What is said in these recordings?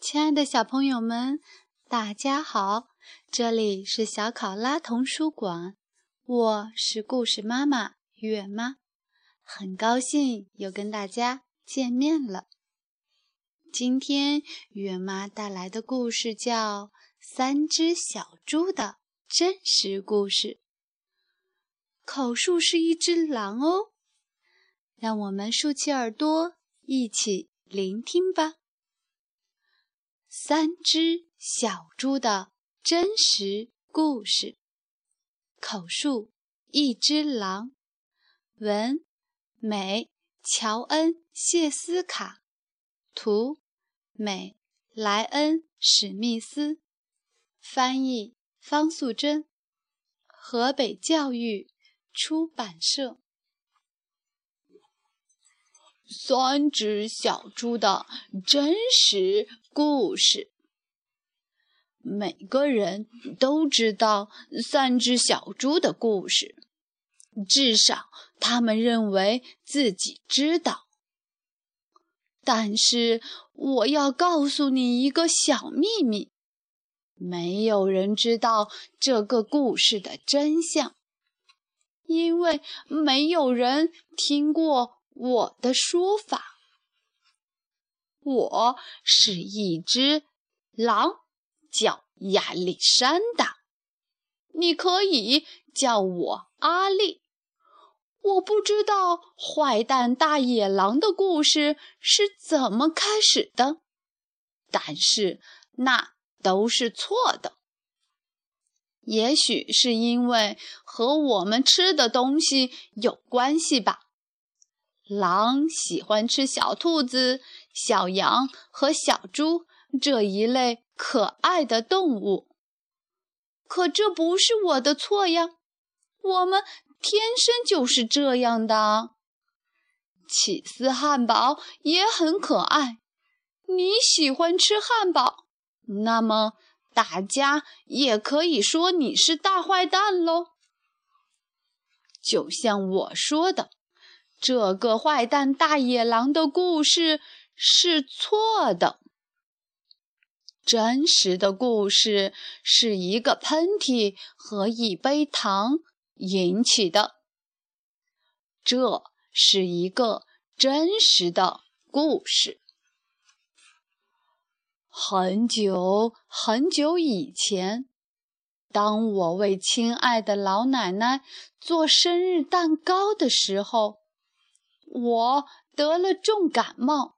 亲爱的小朋友们，大家好，这里是小考拉童书馆，我是故事妈妈月妈，很高兴又跟大家见面了。今天月妈带来的故事叫《三只小猪的真实故事》。口述是一只狼哦，让我们竖起耳朵，一起聆听吧。三只小猪的真实故事。口述：一只狼。文：美，乔恩·谢斯卡。图：美，莱恩·史密斯。翻译：方素珍。河北教育出版社。三只小猪的真实故事。每个人都知道三只小猪的故事，至少他们认为自己知道。但是，我要告诉你一个小秘密：没有人知道这个故事的真相，因为没有人听过。我的说法，我是一只狼，叫亚历山大。你可以叫我阿力。我不知道坏蛋大野狼的故事是怎么开始的，但是那都是错的。也许是因为和我们吃的东西有关系吧。狼喜欢吃小兔子、小羊和小猪这一类可爱的动物。可这不是我的错呀，我们天生就是这样的。起司汉堡也很可爱。你喜欢吃汉堡，那么大家也可以说你是大坏蛋喽。就像我说的。这个坏蛋大野狼的故事是错的。真实的故事是一个喷嚏和一杯糖引起的。这是一个真实的故事。很久很久以前，当我为亲爱的老奶奶做生日蛋糕的时候。我得了重感冒，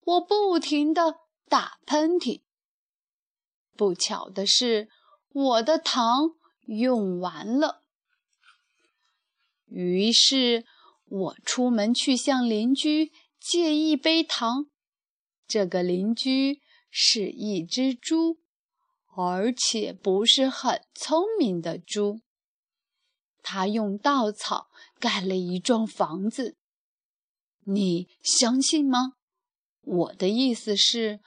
我不停地打喷嚏。不巧的是，我的糖用完了。于是我出门去向邻居借一杯糖。这个邻居是一只猪，而且不是很聪明的猪。他用稻草盖了一幢房子。你相信吗？我的意思是，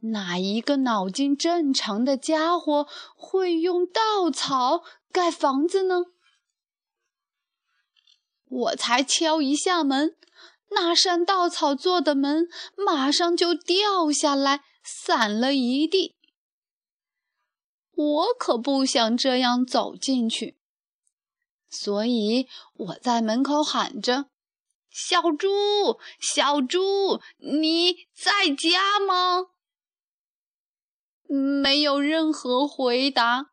哪一个脑筋正常的家伙会用稻草盖房子呢？我才敲一下门，那扇稻草做的门马上就掉下来，散了一地。我可不想这样走进去，所以我在门口喊着。小猪，小猪，你在家吗？没有任何回答。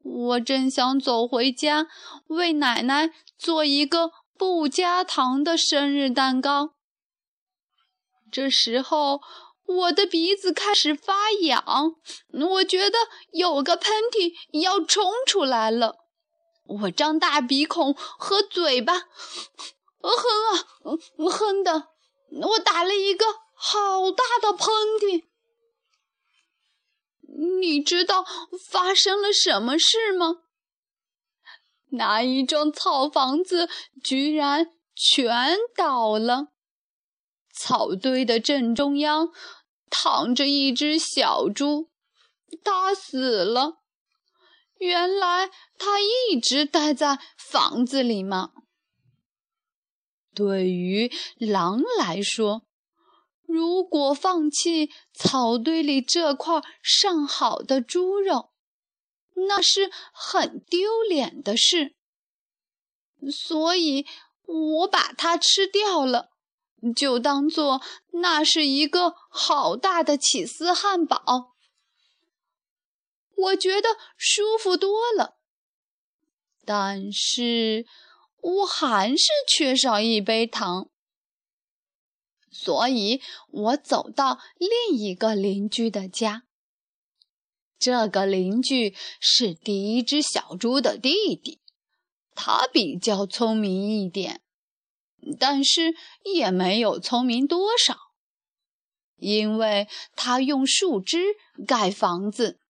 我正想走回家，为奶奶做一个不加糖的生日蛋糕。这时候，我的鼻子开始发痒，我觉得有个喷嚏要冲出来了。我张大鼻孔和嘴巴。哼啊，哼的，我打了一个好大的喷嚏。你知道发生了什么事吗？那一幢草房子居然全倒了。草堆的正中央躺着一只小猪，他死了。原来他一直待在房子里吗？对于狼来说，如果放弃草堆里这块上好的猪肉，那是很丢脸的事。所以，我把它吃掉了，就当做那是一个好大的起司汉堡。我觉得舒服多了，但是我还是缺少一杯糖，所以我走到另一个邻居的家。这个邻居是第一只小猪的弟弟，他比较聪明一点，但是也没有聪明多少，因为他用树枝盖房子。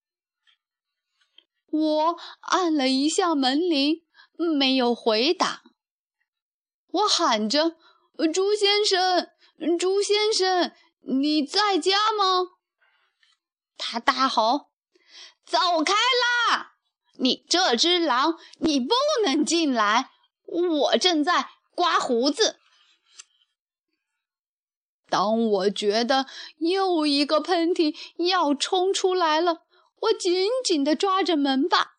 我按了一下门铃，没有回答。我喊着：“猪先生，猪先生，你在家吗？”他大吼：“走开啦！你这只狼，你不能进来！我正在刮胡子。”当我觉得又一个喷嚏要冲出来了。我紧紧地抓着门把，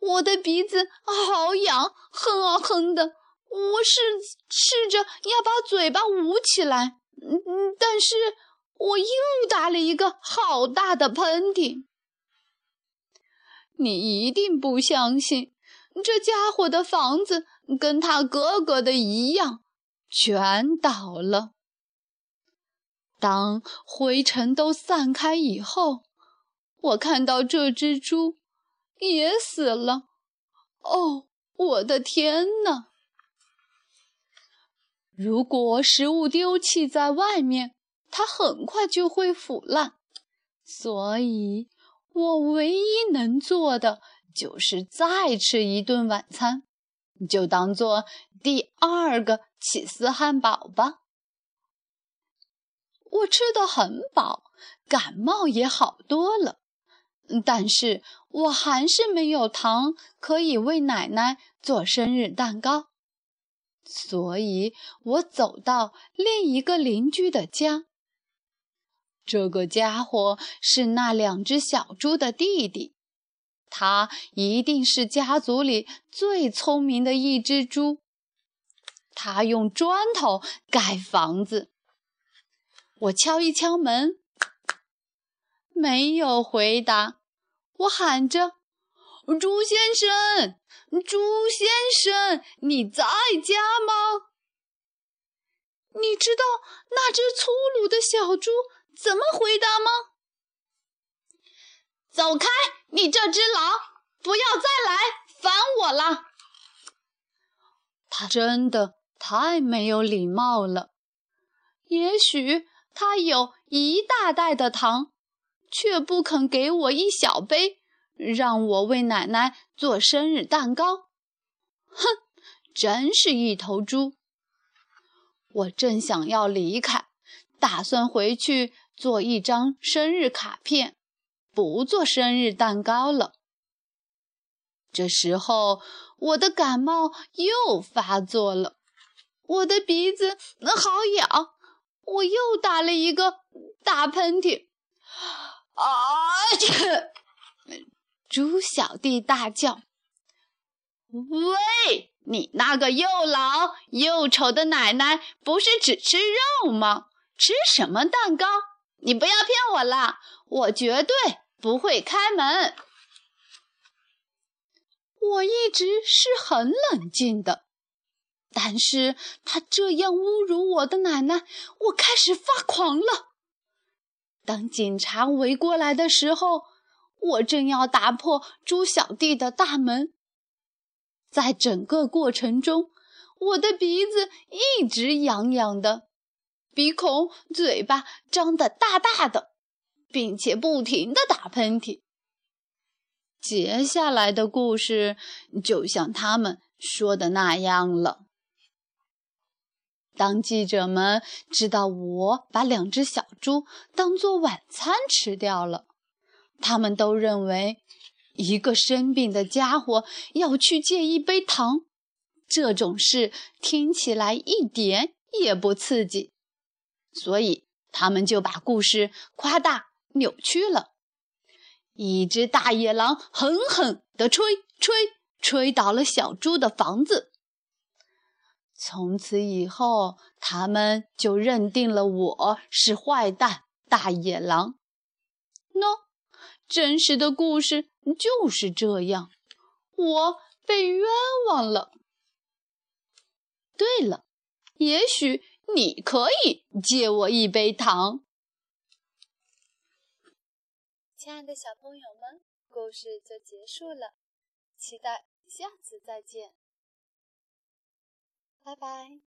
我的鼻子好痒，哼啊哼的。我试试着要把嘴巴捂起来，嗯嗯，但是我又打了一个好大的喷嚏。你一定不相信，这家伙的房子跟他哥哥的一样，全倒了。当灰尘都散开以后。我看到这只猪也死了，哦，我的天哪！如果食物丢弃在外面，它很快就会腐烂，所以我唯一能做的就是再吃一顿晚餐，就当做第二个起司汉堡吧。我吃得很饱，感冒也好多了。但是我还是没有糖可以为奶奶做生日蛋糕，所以我走到另一个邻居的家。这个家伙是那两只小猪的弟弟，他一定是家族里最聪明的一只猪。他用砖头盖房子。我敲一敲门，没有回答。我喊着：“猪先生，猪先生，你在家吗？”你知道那只粗鲁的小猪怎么回答吗？“走开，你这只狼，不要再来烦我了。”他真的太没有礼貌了。也许他有一大袋的糖。却不肯给我一小杯，让我为奶奶做生日蛋糕。哼，真是一头猪！我正想要离开，打算回去做一张生日卡片，不做生日蛋糕了。这时候，我的感冒又发作了，我的鼻子好痒，我又打了一个大喷嚏。啊！这猪小弟大叫：“喂，你那个又老又丑的奶奶，不是只吃肉吗？吃什么蛋糕？你不要骗我啦，我绝对不会开门。”我一直是很冷静的，但是他这样侮辱我的奶奶，我开始发狂了。当警察围过来的时候，我正要打破猪小弟的大门。在整个过程中，我的鼻子一直痒痒的，鼻孔、嘴巴张得大大的，并且不停地打喷嚏。接下来的故事就像他们说的那样了。当记者们知道我把两只小猪当做晚餐吃掉了，他们都认为，一个生病的家伙要去借一杯糖，这种事听起来一点也不刺激，所以他们就把故事夸大扭曲了。一只大野狼狠狠地吹吹吹倒了小猪的房子。从此以后，他们就认定了我是坏蛋大野狼。喏，真实的故事就是这样，我被冤枉了。对了，也许你可以借我一杯糖。亲爱的小朋友们，故事就结束了，期待下次再见。拜拜。